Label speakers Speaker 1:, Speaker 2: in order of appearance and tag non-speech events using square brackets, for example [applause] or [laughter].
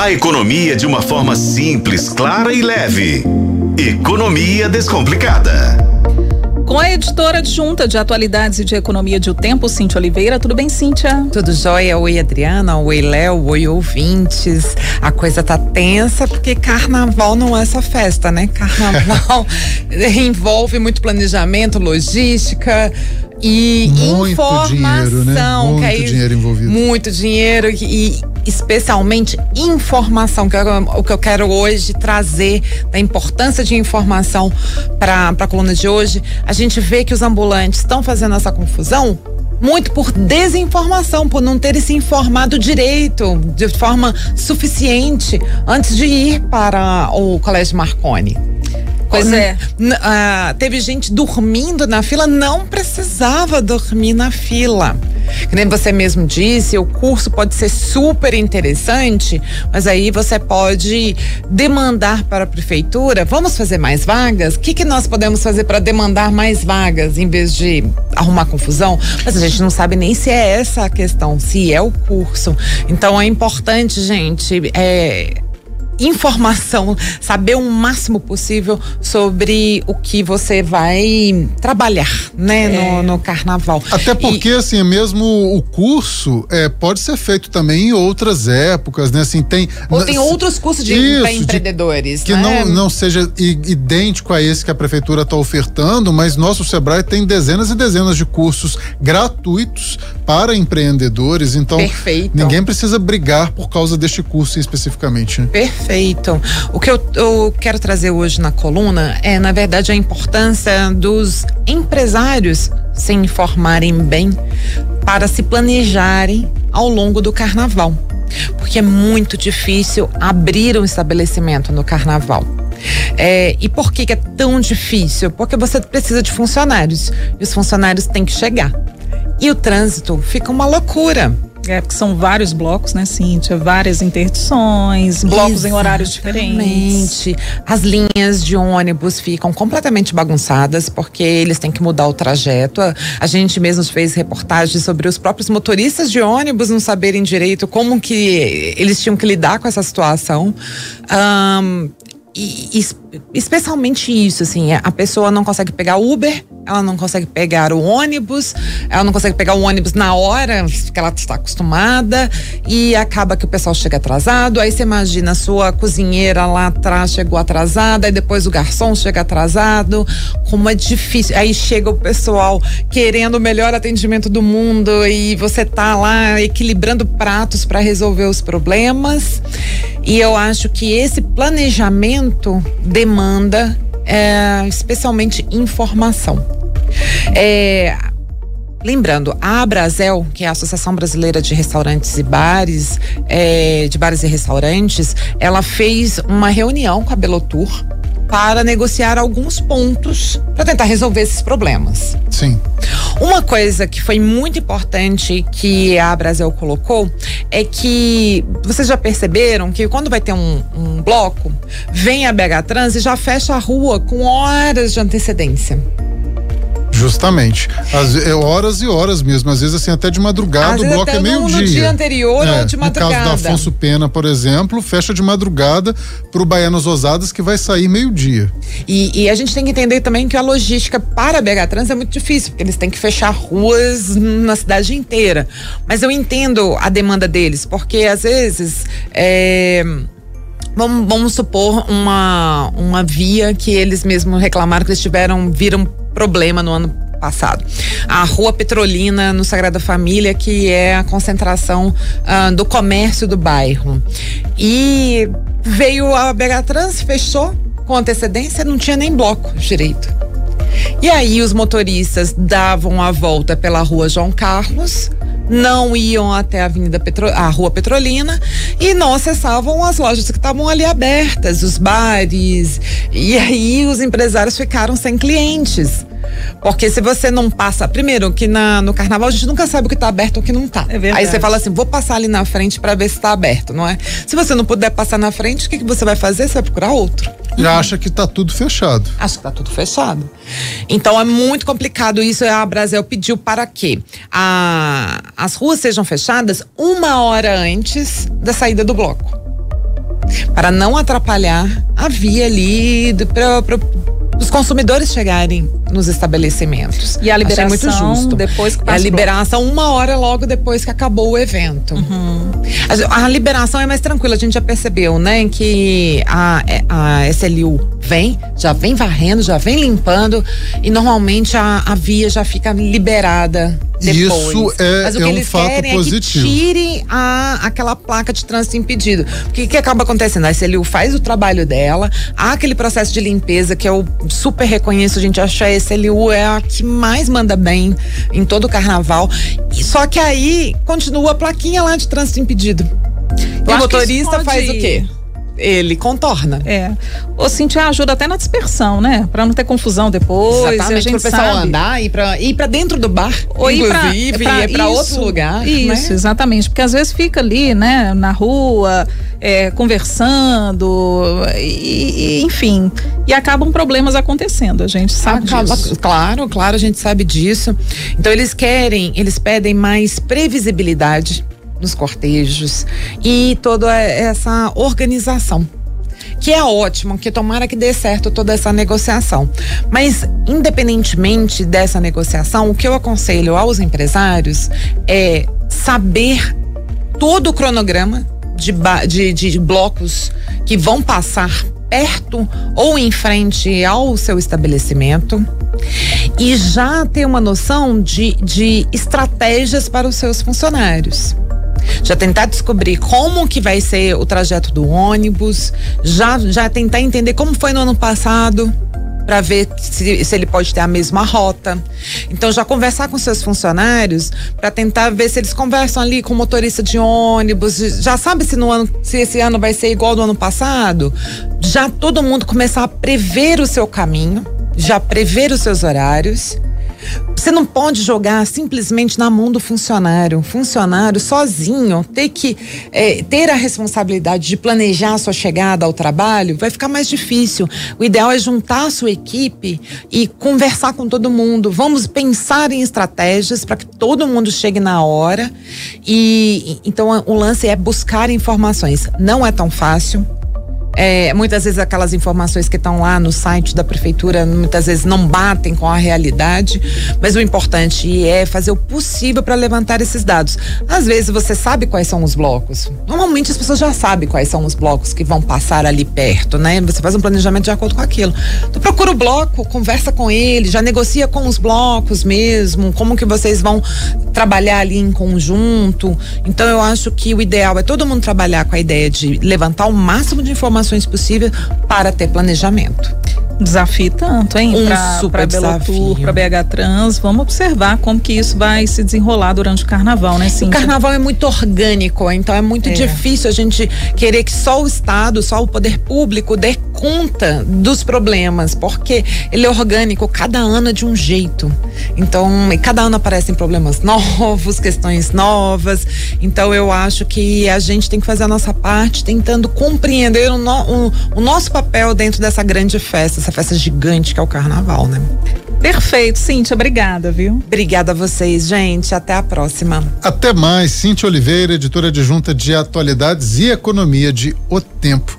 Speaker 1: A economia de uma forma simples, clara e leve. Economia Descomplicada.
Speaker 2: Com a editora adjunta de atualidades e de economia de O Tempo, Cíntia Oliveira. Tudo bem, Cíntia?
Speaker 3: Tudo jóia. Oi, Adriana. Oi, Léo. Oi, ouvintes. A coisa tá tensa porque carnaval não é só festa, né? [laughs] Carnaval envolve muito planejamento, logística, e muito informação. Dinheiro, né?
Speaker 4: Muito aí, dinheiro envolvido.
Speaker 3: Muito dinheiro e especialmente informação, que é o que eu quero hoje trazer da importância de informação para a coluna de hoje. A gente vê que os ambulantes estão fazendo essa confusão muito por desinformação, por não terem se informado direito, de forma suficiente, antes de ir para o Colégio Marconi.
Speaker 2: Pois é.
Speaker 3: Uh, teve gente dormindo na fila, não precisava dormir na fila. Que nem você mesmo disse, o curso pode ser super interessante, mas aí você pode demandar para a prefeitura, vamos fazer mais vagas? O que, que nós podemos fazer para demandar mais vagas em vez de arrumar confusão? Mas a gente não sabe nem se é essa a questão, se é o curso. Então é importante, gente, é, informação, saber o máximo possível sobre o que você vai trabalhar, né, é. no, no, carnaval.
Speaker 4: Até porque, e, assim, mesmo o curso é, pode ser feito também em outras épocas, né? Assim, tem.
Speaker 3: Ou tem outros cursos de isso, empreendedores.
Speaker 4: De, que né? não, não seja idêntico a esse que a prefeitura está ofertando, mas nosso Sebrae tem dezenas e dezenas de cursos gratuitos para empreendedores. Então,
Speaker 3: Perfeito.
Speaker 4: ninguém precisa brigar por causa deste curso especificamente. Né?
Speaker 3: Perfeito Perfeito. O que eu, eu, quero trazer hoje na coluna é, na verdade, a importância dos empresários se informarem bem para se planejarem ao longo do carnaval. Porque é muito difícil abrir um estabelecimento no carnaval. É, e por que, que é tão difícil? Porque você precisa de funcionários e os funcionários têm que chegar. E o trânsito fica uma loucura.
Speaker 2: É, porque são vários blocos, né, Cíntia? Várias interdições, blocos Exatamente. em horários diferentes.
Speaker 3: As linhas de ônibus ficam completamente bagunçadas, porque eles têm que mudar o trajeto. A gente mesmo fez reportagens sobre os próprios motoristas de ônibus não saberem direito como que eles tinham que lidar com essa situação. Um, e, e, especialmente isso, assim, a pessoa não consegue pegar Uber, ela não consegue pegar o ônibus, ela não consegue pegar o ônibus na hora que ela está acostumada e acaba que o pessoal chega atrasado. Aí você imagina a sua cozinheira lá atrás chegou atrasada, e depois o garçom chega atrasado. Como é difícil. Aí chega o pessoal querendo o melhor atendimento do mundo e você tá lá equilibrando pratos para resolver os problemas. E eu acho que esse planejamento demanda é, especialmente informação. É, Lembrando, a Abrazel, que é a Associação Brasileira de Restaurantes e Bares, é, de bares e restaurantes, ela fez uma reunião com a Belotur para negociar alguns pontos para tentar resolver esses problemas.
Speaker 4: Sim.
Speaker 3: Uma coisa que foi muito importante que a Brasil colocou é que vocês já perceberam que quando vai ter um, um bloco, vem a BH Trans e já fecha a rua com horas de antecedência.
Speaker 4: Justamente. As, é, horas e horas mesmo. Às vezes, assim, até de madrugada, Às o bloco é meio-dia. No
Speaker 3: dia anterior é, ou de madrugada.
Speaker 4: No caso do Afonso Pena, por exemplo, fecha de madrugada para o Baianas Osadas, que vai sair meio-dia.
Speaker 3: E, e, a gente tem que entender também que a logística para BH Trans é muito difícil, porque eles têm que fechar ruas na cidade inteira. Mas eu entendo a demanda deles, porque às vezes. É, Vamos, vamos, supor uma, uma via que eles mesmos reclamaram que eles tiveram, viram problema no ano passado. A Rua Petrolina, no Sagrada Família, que é a concentração uh, do comércio do bairro. E veio a BH Trans, fechou com antecedência, não tinha nem bloco direito. E aí os motoristas davam a volta pela Rua João Carlos, não iam até a Avenida Petro, a Rua Petrolina e não acessavam as lojas que estavam ali abertas, os bares. E aí os empresários ficaram sem clientes. Porque se você não passa. Primeiro, que na, no carnaval a gente nunca sabe o que está aberto ou o que não está. É Aí você fala assim: vou passar ali na frente para ver se está aberto, não é? Se você não puder passar na frente, o que, que você vai fazer? Você vai procurar outro.
Speaker 4: Já acha que está tudo fechado.
Speaker 3: Acha que está tudo fechado. Então é muito complicado isso. A Brasil pediu para que a, as ruas sejam fechadas uma hora antes da saída do bloco. para não atrapalhar a via ali para os consumidores chegarem nos estabelecimentos.
Speaker 2: E a liberação
Speaker 3: Achei muito justo.
Speaker 2: depois que
Speaker 3: a liberação uma hora logo depois que acabou o evento.
Speaker 2: Uhum.
Speaker 3: A, a liberação é mais tranquila, a gente já percebeu, né, que a, a SLU vem, já vem varrendo, já vem limpando e normalmente a, a via já fica liberada depois.
Speaker 4: Isso é-
Speaker 3: Mas o que
Speaker 4: é um
Speaker 3: eles
Speaker 4: fato
Speaker 3: querem
Speaker 4: positivo.
Speaker 3: é que tire a, aquela placa de trânsito impedido. Porque o que acaba acontecendo? A SLU faz o trabalho dela, há aquele processo de limpeza que eu super reconheço, a gente acha a SLU é a que mais manda bem em todo o carnaval. E só que aí continua a plaquinha lá de trânsito impedido. E o
Speaker 2: que
Speaker 3: motorista faz o quê? Ele contorna.
Speaker 2: É. Ô, Cintia, ajuda até na dispersão, né? Pra não ter confusão depois. a
Speaker 3: Exatamente,
Speaker 2: gente
Speaker 3: pro pessoal
Speaker 2: sabe.
Speaker 3: andar, ir pra, ir pra dentro do bar,
Speaker 2: Ou ir pra-
Speaker 3: inclusive,
Speaker 2: pra-
Speaker 3: ir pra outro lugar.
Speaker 2: Isso,
Speaker 3: né?
Speaker 2: exatamente. Porque às vezes fica ali, né, na rua, é, conversando, e, e, enfim. E acabam problemas acontecendo, a gente sabe
Speaker 3: Acaba-
Speaker 2: disso.
Speaker 3: Claro, claro, a gente sabe disso. Então eles querem, eles pedem mais previsibilidade nos cortejos e toda essa organização. Que é ótimo, que tomara que dê certo toda essa negociação. Mas, independentemente dessa negociação, o que eu aconselho aos empresários é saber todo o cronograma de, de, de blocos que vão passar perto ou em frente ao seu estabelecimento e já ter uma noção de, de estratégias para os seus funcionários. Já tentar descobrir como que vai ser o trajeto do ônibus, já, já tentar entender como foi no ano passado, para ver se, se ele pode ter a mesma rota. Então já conversar com seus funcionários para tentar ver se eles conversam ali com o motorista de ônibus, já sabe se no ano se esse ano vai ser igual do ano passado, já todo mundo começar a prever o seu caminho, já prever os seus horários. Você não pode jogar simplesmente na mão do funcionário. Funcionário sozinho ter que eh, ter a responsabilidade de planejar a sua chegada ao trabalho vai ficar mais difícil. O ideal é juntar a sua equipe e conversar com todo mundo. Vamos pensar em estratégias para que todo mundo chegue na hora. E- então o lance é buscar informações. Não é tão fácil. É, muitas vezes aquelas informações que estão lá no site da prefeitura muitas vezes não batem com a realidade, mas o importante é fazer o possível para levantar esses dados. Às vezes você sabe quais são os blocos. Normalmente as pessoas já sabem quais são os blocos que vão passar ali perto, né? Você faz um planejamento de acordo com aquilo. Então procura o bloco, conversa com ele, já negocia com os blocos mesmo, como que vocês vão trabalhar ali em conjunto. Então eu acho que o ideal é todo mundo trabalhar com a ideia de levantar o máximo de informações possível para ter planejamento.
Speaker 2: Desafio tanto, hein?
Speaker 3: Um
Speaker 2: pra,
Speaker 3: super
Speaker 2: pra
Speaker 3: desafio.
Speaker 2: Pra BH Trans. Vamos observar como que isso vai se desenrolar durante o carnaval, né,
Speaker 3: O
Speaker 2: Cintia?
Speaker 3: carnaval é muito orgânico, então é muito
Speaker 2: É.
Speaker 3: difícil a gente querer que só o Estado, só o poder público dê conta dos problemas, porque ele é orgânico, cada ano é de um jeito. Então, e cada ano aparecem problemas novos, questões novas. Então, eu acho que a gente tem que fazer a nossa parte tentando compreender o, no- o- o nosso papel dentro dessa grande festa, essa festa gigante que é o carnaval, né?
Speaker 2: Perfeito, Cintia, obrigada, viu?
Speaker 3: Obrigada a vocês, gente. Até a próxima.
Speaker 4: Até mais, Cintia Oliveira, editora adjunta de atualidades e economia de O Tempo.